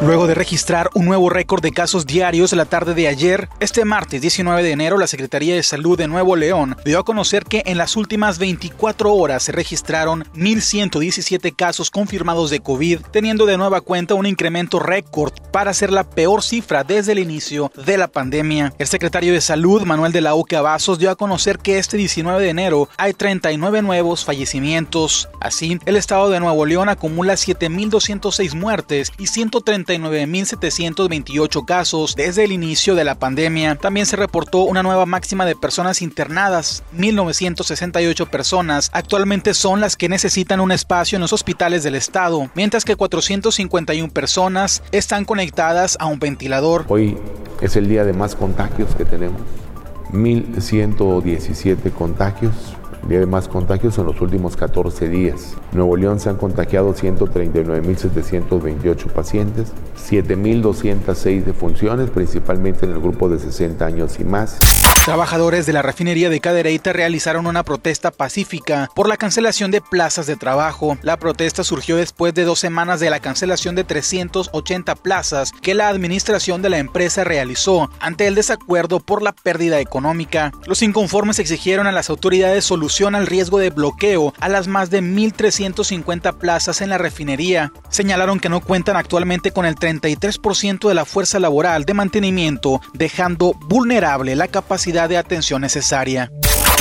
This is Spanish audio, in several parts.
Luego de registrar un nuevo récord de casos diarios la tarde de ayer, este martes 19 de enero, la Secretaría de Salud de Nuevo León dio a conocer que en las últimas 24 horas se registraron 1.117 casos confirmados de COVID, teniendo de nueva cuenta un incremento récord para ser la peor cifra desde el inicio de la pandemia. El secretario de Salud, Manuel de la Oque Vasos, dio a conocer que este 19 de enero hay 39 nuevos fallecimientos. Así, el estado de Nuevo León acumula 7.206 muertes y 130 9.728 casos desde el inicio de la pandemia. También se reportó una nueva máxima de personas internadas, 1.968 personas. Actualmente son las que necesitan un espacio en los hospitales del estado, mientras que 451 personas están conectadas a un ventilador. Hoy es el día de más contagios que tenemos. 1.117 contagios día de más contagios en los últimos 14 días. Nuevo León se han contagiado 139.728 pacientes, 7.206 defunciones, principalmente en el grupo de 60 años y más. Trabajadores de la refinería de Cadereyta realizaron una protesta pacífica por la cancelación de plazas de trabajo. La protesta surgió después de dos semanas de la cancelación de 380 plazas que la administración de la empresa realizó ante el desacuerdo por la pérdida económica. Los inconformes exigieron a las autoridades al riesgo de bloqueo a las más de 1.350 plazas en la refinería. Señalaron que no cuentan actualmente con el 33% de la fuerza laboral de mantenimiento, dejando vulnerable la capacidad de atención necesaria.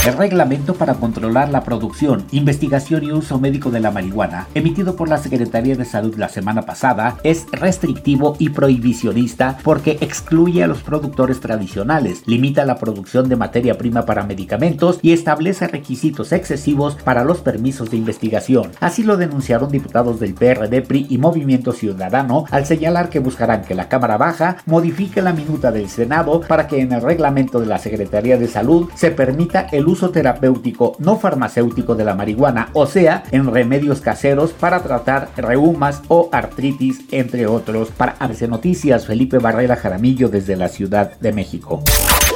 El reglamento para controlar la producción, investigación y uso médico de la marihuana, emitido por la Secretaría de Salud la semana pasada, es restrictivo y prohibicionista porque excluye a los productores tradicionales, limita la producción de materia prima para medicamentos y establece requisitos excesivos para los permisos de investigación. Así lo denunciaron diputados del PRD, PRI y Movimiento Ciudadano al señalar que buscarán que la Cámara Baja modifique la minuta del Senado para que en el reglamento de la Secretaría de Salud se permita el uso terapéutico no farmacéutico de la marihuana, o sea, en remedios caseros para tratar reumas o artritis, entre otros. Para ABC Noticias, Felipe Barrera Jaramillo desde la Ciudad de México.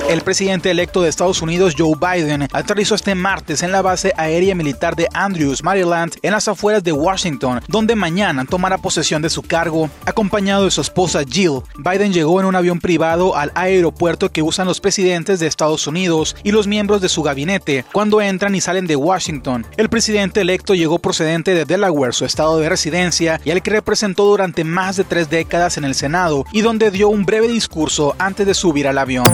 El presidente electo de Estados Unidos, Joe Biden, aterrizó este martes en la base aérea militar de Andrews, Maryland, en las afueras de Washington, donde mañana tomará posesión de su cargo. Acompañado de su esposa Jill, Biden llegó en un avión privado al aeropuerto que usan los presidentes de Estados Unidos y los miembros de su gabinete cuando entran y salen de Washington. El presidente electo llegó procedente de Delaware, su estado de residencia, y al que representó durante más de tres décadas en el Senado, y donde dio un breve discurso antes de subir al avión.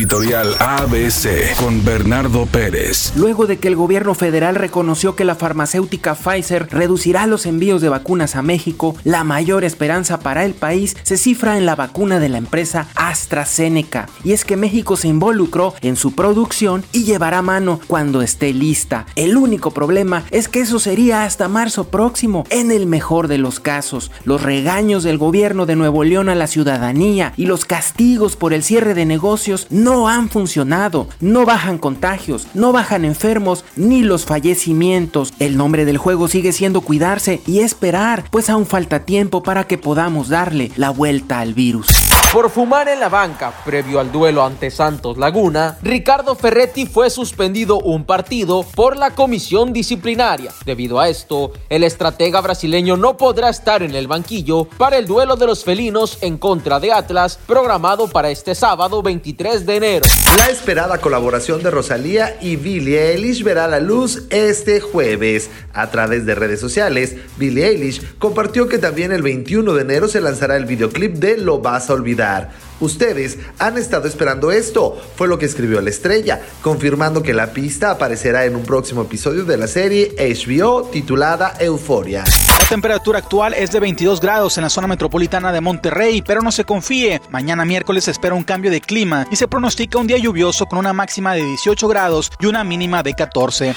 Editorial ABC con Bernardo Pérez. Luego de que el gobierno federal reconoció que la farmacéutica Pfizer reducirá los envíos de vacunas a México, la mayor esperanza para el país se cifra en la vacuna de la empresa AstraZeneca. Y es que México se involucró en su producción y llevará mano cuando esté lista. El único problema es que eso sería hasta marzo próximo. En el mejor de los casos, los regaños del gobierno de Nuevo León a la ciudadanía y los castigos por el cierre de negocios no han funcionado, no bajan contagios, no bajan enfermos ni los fallecimientos. El nombre del juego sigue siendo cuidarse y esperar, pues aún falta tiempo para que podamos darle la vuelta al virus. Por fumar en la banca previo al duelo ante Santos Laguna, Ricardo Ferretti fue suspendido un partido por la comisión disciplinaria. Debido a esto, el estratega brasileño no podrá estar en el banquillo para el duelo de los felinos en contra de Atlas, programado para este sábado 23 La esperada colaboración de Rosalía y Billie Eilish verá la luz este jueves. A través de redes sociales, Billie Eilish compartió que también el 21 de enero se lanzará el videoclip de Lo vas a olvidar Ustedes han estado esperando esto, fue lo que escribió la estrella, confirmando que la pista aparecerá en un próximo episodio de la serie HBO titulada Euforia. La temperatura actual es de 22 grados en la zona metropolitana de Monterrey, pero no se confíe, mañana miércoles se espera un cambio de clima y se pronostica un día lluvioso con una máxima de 18 grados y una mínima de 14.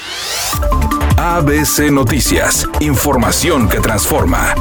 ABC Noticias, información que transforma.